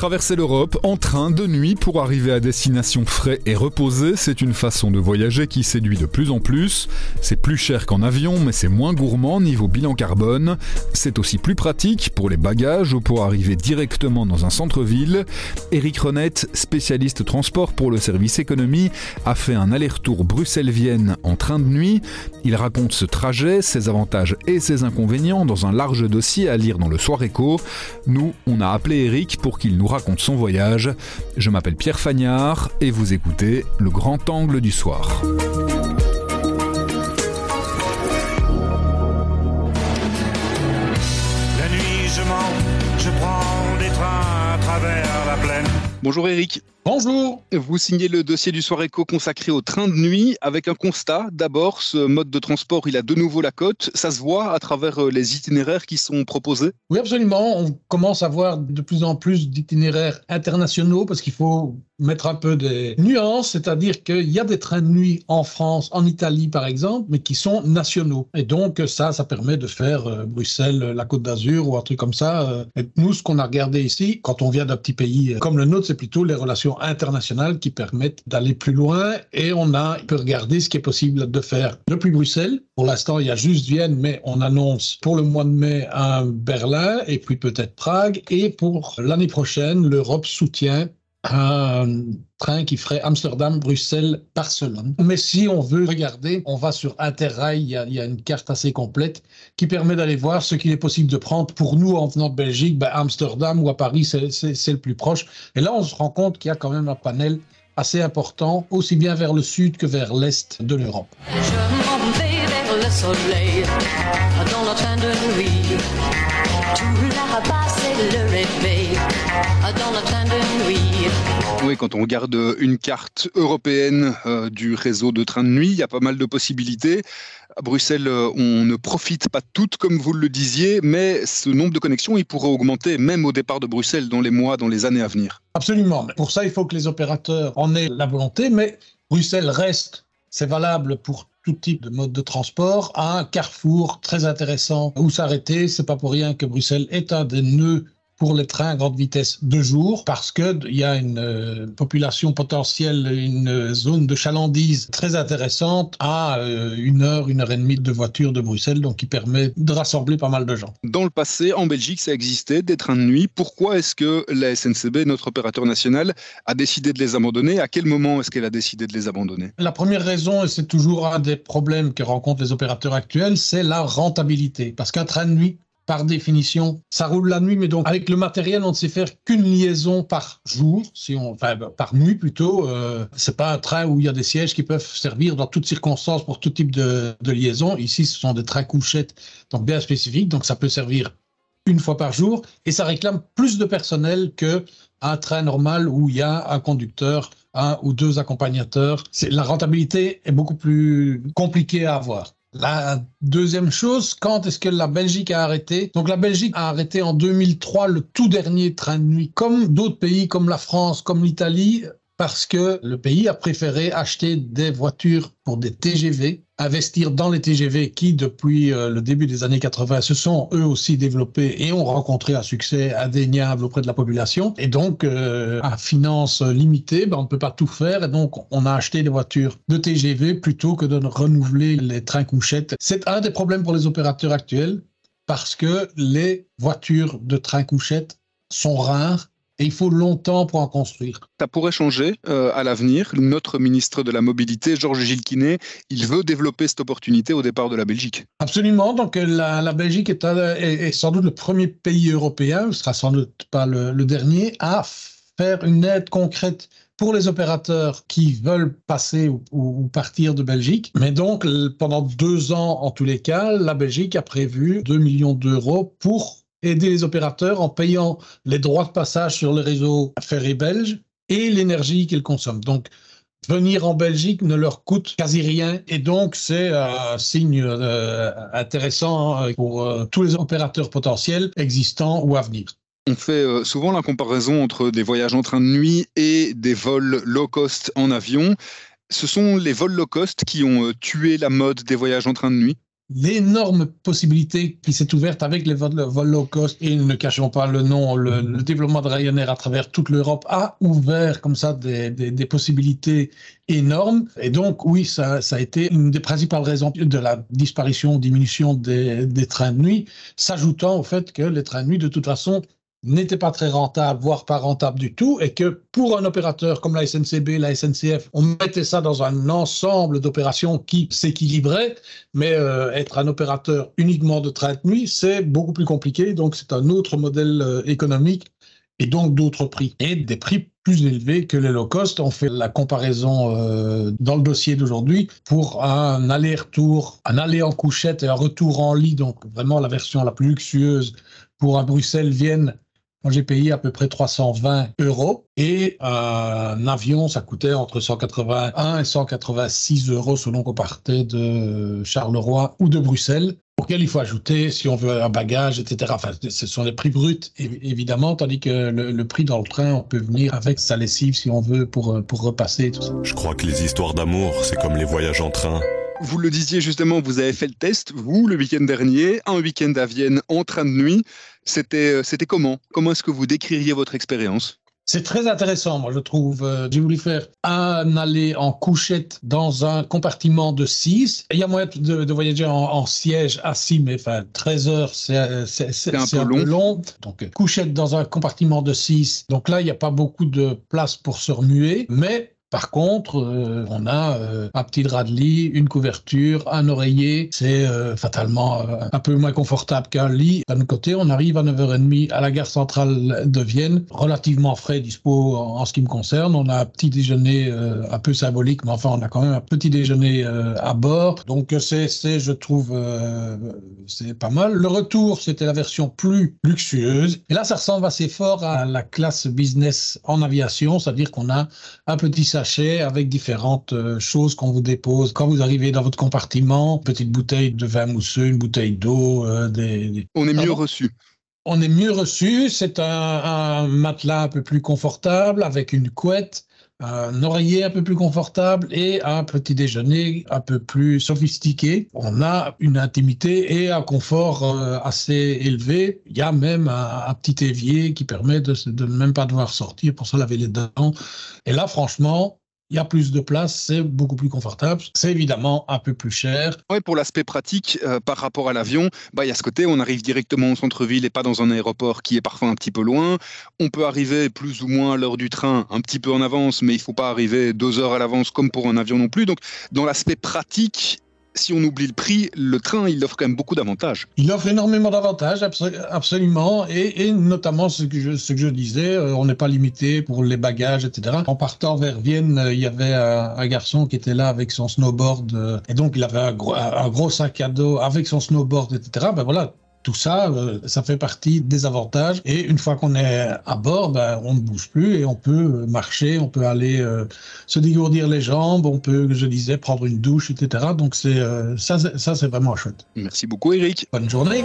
Traverser l'Europe en train de nuit pour arriver à destination frais et reposé, c'est une façon de voyager qui séduit de plus en plus. C'est plus cher qu'en avion, mais c'est moins gourmand niveau bilan carbone. C'est aussi plus pratique pour les bagages ou pour arriver directement dans un centre-ville. Eric Renette, spécialiste transport pour le service économie, a fait un aller-retour Bruxelles-Vienne en train de nuit. Il raconte ce trajet, ses avantages et ses inconvénients dans un large dossier à lire dans le Soir Éco. Nous, on a appelé Eric pour qu'il nous raconte son voyage. Je m'appelle Pierre Fagnard et vous écoutez Le Grand Angle du Soir. La nuit, je mens, je prends des trains à travers la plaine. Bonjour Eric. Bonjour. Vous signez le dossier du Soir Éco consacré au train de nuit avec un constat. D'abord, ce mode de transport, il a de nouveau la cote. Ça se voit à travers euh, les itinéraires qui sont proposés Oui, absolument. On commence à voir de plus en plus d'itinéraires internationaux parce qu'il faut mettre un peu des nuances, c'est-à-dire qu'il y a des trains de nuit en France, en Italie par exemple, mais qui sont nationaux. Et donc ça, ça permet de faire euh, Bruxelles, la Côte d'Azur ou un truc comme ça. Euh. Et nous, ce qu'on a regardé ici, quand on vient d'un petit pays comme le nôtre, c'est plutôt les relations internationales qui permettent d'aller plus loin et on a peut regarder ce qui est possible de faire depuis Bruxelles. Pour l'instant, il y a juste Vienne, mais on annonce pour le mois de mai un Berlin et puis peut-être Prague. Et pour l'année prochaine, l'Europe soutient un train qui ferait Amsterdam-Bruxelles-Barcelone. Mais si on veut regarder, on va sur Interrail, il y, a, il y a une carte assez complète qui permet d'aller voir ce qu'il est possible de prendre pour nous en venant de Belgique, ben Amsterdam ou à Paris, c'est le plus proche. Et là, on se rend compte qu'il y a quand même un panel assez important, aussi bien vers le sud que vers l'est de l'Europe. Je m'en vais vers le soleil dans le train de nuit. Tout là-bas, c'est le réveil Oui, quand on regarde une carte européenne euh, du réseau de trains de nuit, il y a pas mal de possibilités. À Bruxelles, euh, on ne profite pas toutes, comme vous le disiez, mais ce nombre de connexions, il pourrait augmenter même au départ de Bruxelles dans les mois, dans les années à venir. Absolument. Pour ça, il faut que les opérateurs en aient la volonté, mais Bruxelles reste, c'est valable pour tout type de mode de transport, un carrefour très intéressant où s'arrêter. C'est pas pour rien que Bruxelles est un des nœuds pour les trains à grande vitesse de jour parce qu'il y a une euh, population potentielle, une zone de chalandise très intéressante à euh, une heure, une heure et demie de voiture de Bruxelles, donc qui permet de rassembler pas mal de gens. Dans le passé, en Belgique, ça existait des trains de nuit. Pourquoi est-ce que la SNCB, notre opérateur national, a décidé de les abandonner? À quel moment est-ce qu'elle a décidé de les abandonner? La première raison, et c'est toujours un des problèmes que rencontrent les opérateurs actuels, c'est la rentabilité. Parce qu'un train de nuit, par définition, ça roule la nuit, mais donc avec le matériel, on ne sait faire qu'une liaison par jour, si on, enfin par nuit plutôt. Euh, c'est pas un train où il y a des sièges qui peuvent servir dans toutes circonstances pour tout type de, de liaison. Ici, ce sont des trains couchettes, donc bien spécifiques, donc ça peut servir une fois par jour et ça réclame plus de personnel que un train normal où il y a un conducteur, un ou deux accompagnateurs. La rentabilité est beaucoup plus compliquée à avoir. La deuxième chose, quand est-ce que la Belgique a arrêté? Donc la Belgique a arrêté en 2003 le tout dernier train de nuit, comme d'autres pays comme la France, comme l'Italie, parce que le pays a préféré acheter des voitures pour des TGV, investir dans les TGV qui, depuis euh, le début des années 80, se sont eux aussi développés et ont rencontré un succès indéniable auprès de la population. Et donc, euh, à finances limitées, ben, on ne peut pas tout faire. Et donc, on a acheté des voitures de TGV plutôt que de renouveler les trains couchettes. C'est un des problèmes pour les opérateurs actuels parce que les voitures de trains couchettes sont rares et il faut longtemps pour en construire. Ça pourrait changer euh, à l'avenir. Notre ministre de la Mobilité, Georges Gilles Quinet, il veut développer cette opportunité au départ de la Belgique. Absolument. Donc la, la Belgique est, un- est- est sans doute le premier pays européen, ce sera sans doute pas le, le dernier, à faire une aide concrète pour les opérateurs qui veulent passer ou, ou- partir de Belgique. Mais donc, pendant deux ans, en tous les cas, la Belgique a prévu 2 millions d'euros pour aider les opérateurs en payant les droits de passage sur le réseau ferré belge et l'énergie qu'ils consomment. Donc, venir en Belgique ne leur coûte quasi rien et donc c'est un signe euh, intéressant hein, pour euh, tous les opérateurs potentiels existants ou à venir. On fait euh, souvent la comparaison entre des voyages en train de nuit et des vols low cost en avion. Ce sont les vols low cost qui ont euh, tué la mode des voyages en train de nuit. L'énorme possibilité qui s'est ouverte avec les vols, low cost et ne cachons pas le nom, le, le développement de Ryanair à travers toute l'Europe a ouvert comme ça des, des, des, possibilités énormes. Et donc, oui, ça, ça, a été une des principales raisons de la disparition, diminution des, des trains de nuit, s'ajoutant au fait que les trains de nuit, de toute façon, n'était pas très rentable, voire pas rentable du tout, et que pour un opérateur comme la SNCB, la SNCF, on mettait ça dans un ensemble d'opérations qui s'équilibraient, mais euh, être un opérateur uniquement de train de nuit, c'est beaucoup plus compliqué, donc c'est un autre modèle euh, économique et donc d'autres prix, et des prix plus élevés que les low cost. On fait la comparaison euh, dans le dossier d'aujourd'hui pour un aller-retour, un aller en couchette et un retour en lit, donc vraiment la version la plus luxueuse pour un Bruxelles-Vienne moi, j'ai payé à peu près 320 euros et un avion, ça coûtait entre 181 et 186 euros selon qu'on partait de Charleroi ou de Bruxelles auquel il faut ajouter, si on veut, un bagage, etc. Enfin, ce sont les prix bruts, évidemment, tandis que le, prix dans le train, on peut venir avec sa lessive, si on veut, pour, pour repasser. Je crois que les histoires d'amour, c'est comme les voyages en train. Vous le disiez justement, vous avez fait le test, vous, le week-end dernier, un week-end à Vienne en train de nuit. C'était, c'était comment? Comment est-ce que vous décririez votre expérience? C'est très intéressant, moi, je trouve. J'ai voulu faire un aller en couchette dans un compartiment de 6. Il y a moyen de, de voyager en, en, siège assis, mais enfin, 13 heures, c'est un, peu, un long. peu long. Donc, couchette dans un compartiment de 6. Donc là, il n'y a pas beaucoup de place pour se remuer, mais par contre, euh, on a euh, un petit drap de lit, une couverture, un oreiller. C'est euh, fatalement euh, un peu moins confortable qu'un lit. D'un côté, on arrive à 9h30 à la gare centrale de Vienne, relativement frais, dispo en, en ce qui me concerne. On a un petit déjeuner euh, un peu symbolique, mais enfin, on a quand même un petit déjeuner euh, à bord. Donc, c'est, je trouve, c'est pas mal. Le retour, c'était la version plus luxueuse. Et là, ça ressemble assez fort à la classe business en aviation, c'est-à-dire qu'on a un petit avec différentes choses qu'on vous dépose quand vous arrivez dans votre compartiment. Petite bouteille de vin mousseux, une bouteille d'eau. Euh, des, des... On est mieux reçu. On est mieux reçu. C'est un, un, matelas un peu plus confortable avec une couette, un oreiller un peu plus confortable et un petit déjeuner un peu plus sophistiqué. On a une intimité et un confort euh, assez élevé. Il y a même un, petit évier qui permet de, de ne même pas devoir sortir pour se laver les dents. Et là, franchement, il y a plus de place, c'est beaucoup plus confortable, c'est évidemment un peu plus cher. Oui, pour l'aspect pratique, euh, par rapport à l'avion, bah, il y a ce côté, on arrive directement au centre-ville et pas dans un aéroport qui est parfois un petit peu loin. On peut arriver plus ou moins à l'heure du train, un petit peu en avance, mais il ne faut pas arriver deux heures à l'avance comme pour un avion non plus. Donc, dans l'aspect pratique, si on oublie le prix, le train, il offre quand même beaucoup d'avantages. Il offre énormément d'avantages, absolument, et, notamment ce que je, disais, euh, on n'est pas limité pour les bagages, etc. En partant vers Vienne, euh, il y avait un, un, garçon qui était là avec son snowboard, euh, et donc il avait un gros, un gros sac à dos avec son snowboard, etc. Ben voilà, tout ça, euh, ça fait partie des avantages. Et une fois qu'on est à bord, ben, on ne bouge plus et on peut marcher, on peut aller euh, se dégourdir les jambes, on peut, je disais, prendre une douche, etc. Donc c'est euh, ça, ça c'est vraiment chouette. Merci beaucoup, Eric. Bonne journée.